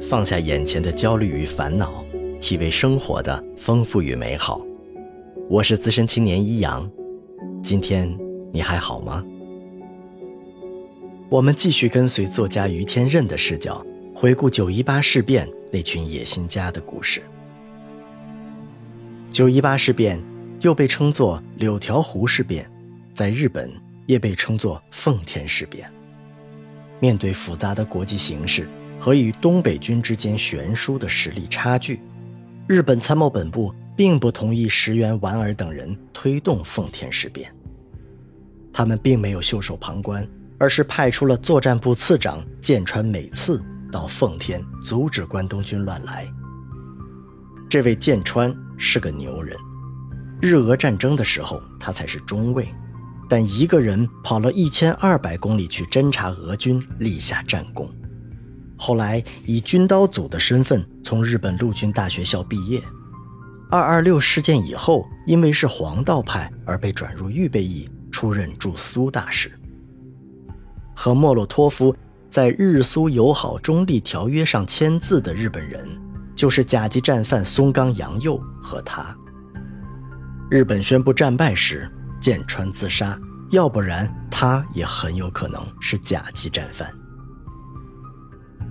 放下眼前的焦虑与烦恼，体味生活的丰富与美好。我是资深青年一阳，今天你还好吗？我们继续跟随作家于天任的视角，回顾九一八事变那群野心家的故事。九一八事变又被称作柳条湖事变，在日本也被称作奉天事变。面对复杂的国际形势和与东北军之间悬殊的实力差距，日本参谋本部并不同意石原莞尔等人推动奉天事变。他们并没有袖手旁观，而是派出了作战部次长剑川美次到奉天阻止关东军乱来。这位剑川是个牛人，日俄战争的时候他才是中尉。但一个人跑了一千二百公里去侦察俄军，立下战功。后来以军刀组的身份从日本陆军大学校毕业。二二六事件以后，因为是黄道派而被转入预备役，出任驻苏大使。和莫洛托夫在日苏友好中立条约上签字的日本人，就是甲级战犯松冈洋右和他。日本宣布战败时。剑川自杀，要不然他也很有可能是甲级战犯。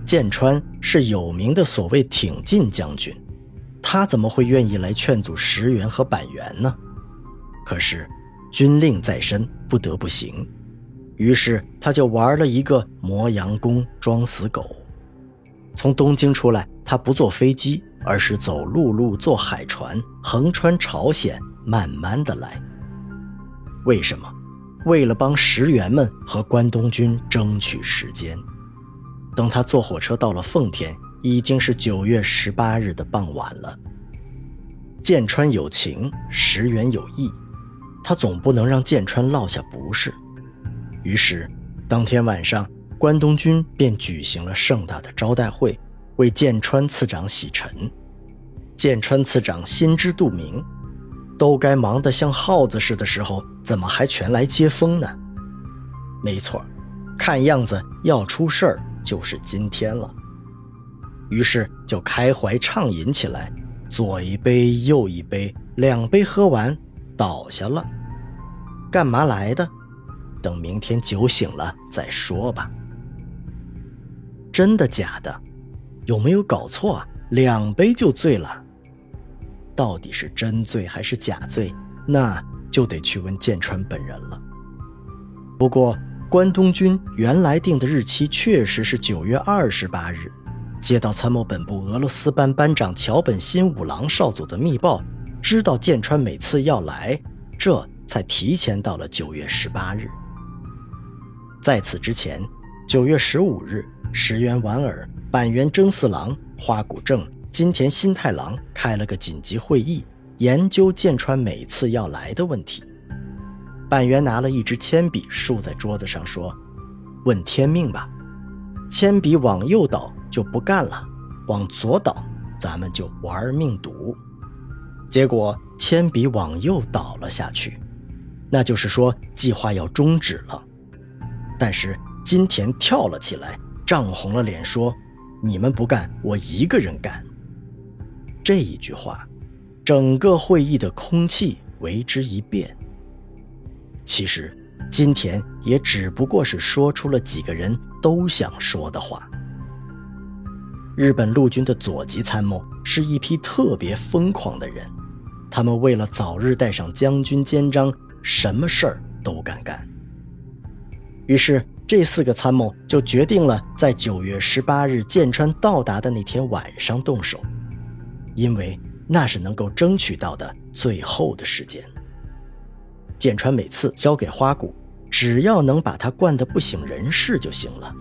剑川是有名的所谓挺进将军，他怎么会愿意来劝阻石原和板垣呢？可是军令在身，不得不行。于是他就玩了一个磨洋工装死狗。从东京出来，他不坐飞机，而是走陆路，坐海船，横穿朝鲜，慢慢的来。为什么？为了帮石原们和关东军争取时间。等他坐火车到了奉天，已经是九月十八日的傍晚了。剑川有情，石原有意，他总不能让剑川落下不是。于是，当天晚上，关东军便举行了盛大的招待会，为剑川次长洗尘。剑川次长心知肚明。都该忙得像耗子似的时候，怎么还全来接风呢？没错，看样子要出事儿就是今天了。于是就开怀畅饮起来，左一杯右一杯，两杯喝完倒下了。干嘛来的？等明天酒醒了再说吧。真的假的？有没有搞错啊？两杯就醉了？到底是真醉还是假醉，那就得去问剑川本人了。不过关东军原来定的日期确实是九月二十八日，接到参谋本部俄罗斯班班长桥本新五郎少佐的密报，知道剑川每次要来，这才提前到了九月十八日。在此之前，九月十五日，石原莞尔、板垣征四郎、花谷正。金田新太郎开了个紧急会议，研究剑川每次要来的问题。板垣拿了一支铅笔，竖在桌子上说：“问天命吧，铅笔往右倒就不干了，往左倒咱们就玩命赌。”结果铅笔往右倒了下去，那就是说计划要终止了。但是金田跳了起来，涨红了脸说：“你们不干，我一个人干。”这一句话，整个会议的空气为之一变。其实，金田也只不过是说出了几个人都想说的话。日本陆军的左级参谋是一批特别疯狂的人，他们为了早日戴上将军肩章，什么事儿都敢干。于是，这四个参谋就决定了在九月十八日剑川到达的那天晚上动手。因为那是能够争取到的最后的时间。剑川每次交给花谷，只要能把他灌得不省人事就行了。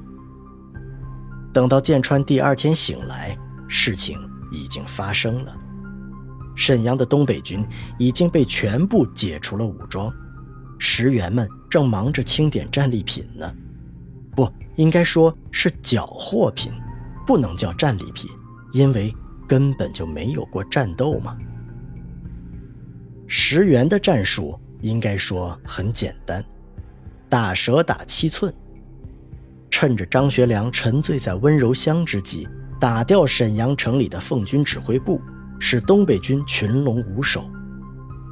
等到剑川第二天醒来，事情已经发生了。沈阳的东北军已经被全部解除了武装，石原们正忙着清点战利品呢，不应该说是缴获品，不能叫战利品，因为。根本就没有过战斗嘛。石原的战术应该说很简单，打蛇打七寸。趁着张学良沉醉在温柔乡之际，打掉沈阳城里的奉军指挥部，使东北军群龙无首。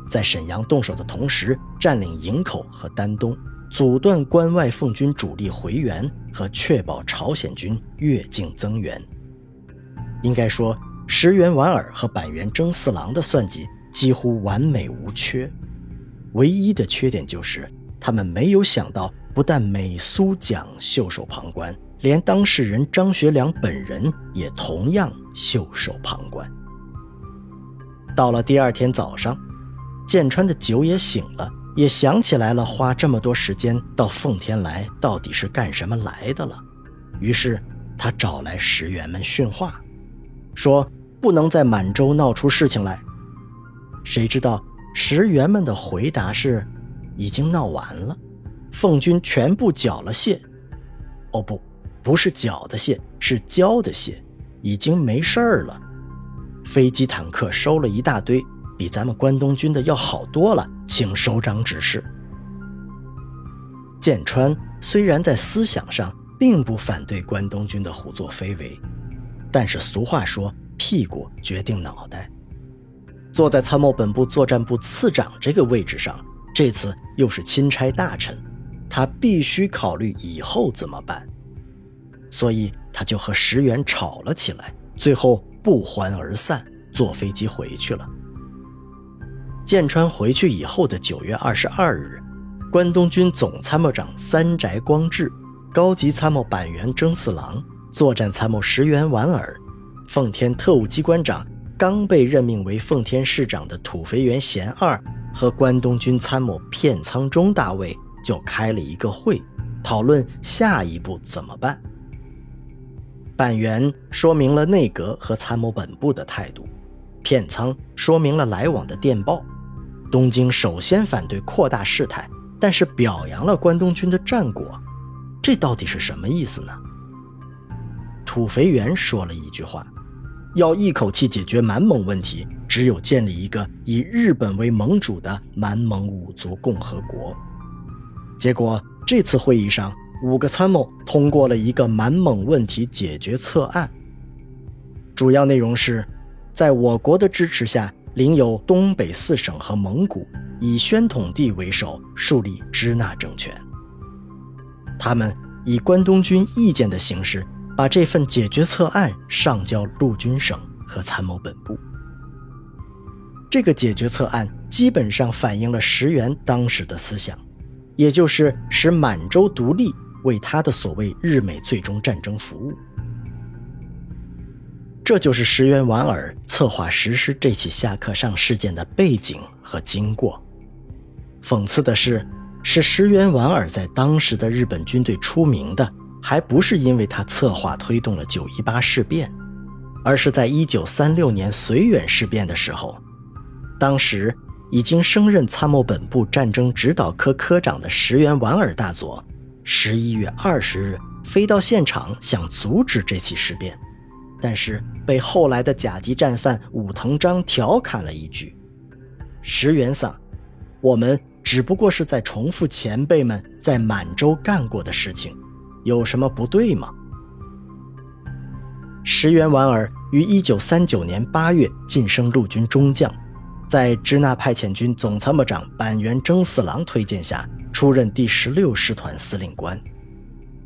在沈阳动手的同时，占领营口和丹东，阻断关外奉军主力回援和确保朝鲜军越境增援。应该说，石原莞尔和板垣征四郎的算计几乎完美无缺，唯一的缺点就是他们没有想到，不但美苏蒋袖手旁观，连当事人张学良本人也同样袖手旁观。到了第二天早上。建川的酒也醒了，也想起来了，花这么多时间到奉天来，到底是干什么来的了。于是他找来石原们训话，说不能在满洲闹出事情来。谁知道石原们的回答是，已经闹完了，奉军全部缴了械。哦不，不是缴的械，是交的械，已经没事儿了。飞机坦克收了一大堆。比咱们关东军的要好多了，请首长指示。剑川虽然在思想上并不反对关东军的胡作非为，但是俗话说“屁股决定脑袋”。坐在参谋本部作战部次长这个位置上，这次又是钦差大臣，他必须考虑以后怎么办，所以他就和石原吵了起来，最后不欢而散，坐飞机回去了。剑川回去以后的九月二十二日，关东军总参谋长三宅光治、高级参谋板垣征四郎、作战参谋石原莞尔、奉天特务机关长刚被任命为奉天市长的土肥原贤二和关东军参谋片仓中大尉就开了一个会，讨论下一步怎么办。板垣说明了内阁和参谋本部的态度，片仓说明了来往的电报。东京首先反对扩大事态，但是表扬了关东军的战果，这到底是什么意思呢？土肥原说了一句话：“要一口气解决满蒙问题，只有建立一个以日本为盟主的满蒙五族共和国。”结果这次会议上，五个参谋通过了一个满蒙问题解决策案，主要内容是，在我国的支持下。领有东北四省和蒙古，以宣统帝为首树立支那政权。他们以关东军意见的形式，把这份解决策案上交陆军省和参谋本部。这个解决策案基本上反映了石原当时的思想，也就是使满洲独立为他的所谓日美最终战争服务。这就是石原莞尔策划实施这起下课上事件的背景和经过。讽刺的是，使石原莞尔在当时的日本军队出名的，还不是因为他策划推动了九一八事变，而是在一九三六年绥远事变的时候，当时已经升任参谋本部战争指导科科长的石原莞尔大佐，十一月二十日飞到现场，想阻止这起事变。但是被后来的甲级战犯武藤章调侃了一句：“石原桑，我们只不过是在重复前辈们在满洲干过的事情，有什么不对吗？”石原莞尔于1939年8月晋升陆军中将，在支那派遣军总参谋长板垣征四郎推荐下，出任第十六师团司令官。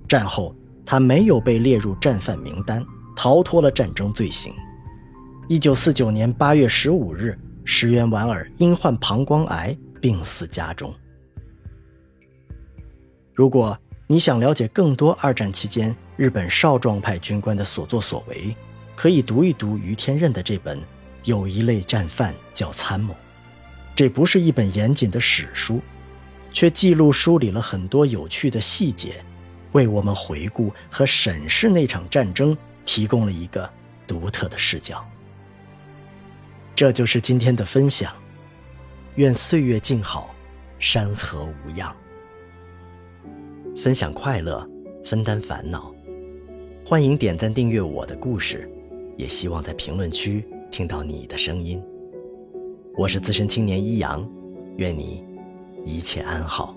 战后，他没有被列入战犯名单。逃脱了战争罪行。一九四九年八月十五日，石原莞尔因患膀胱癌病死家中。如果你想了解更多二战期间日本少壮派军官的所作所为，可以读一读于天任的这本《有一类战犯叫参谋》。这不是一本严谨的史书，却记录梳理了很多有趣的细节，为我们回顾和审视那场战争。提供了一个独特的视角。这就是今天的分享。愿岁月静好，山河无恙。分享快乐，分担烦恼。欢迎点赞订阅我的故事，也希望在评论区听到你的声音。我是资深青年一阳，愿你一切安好。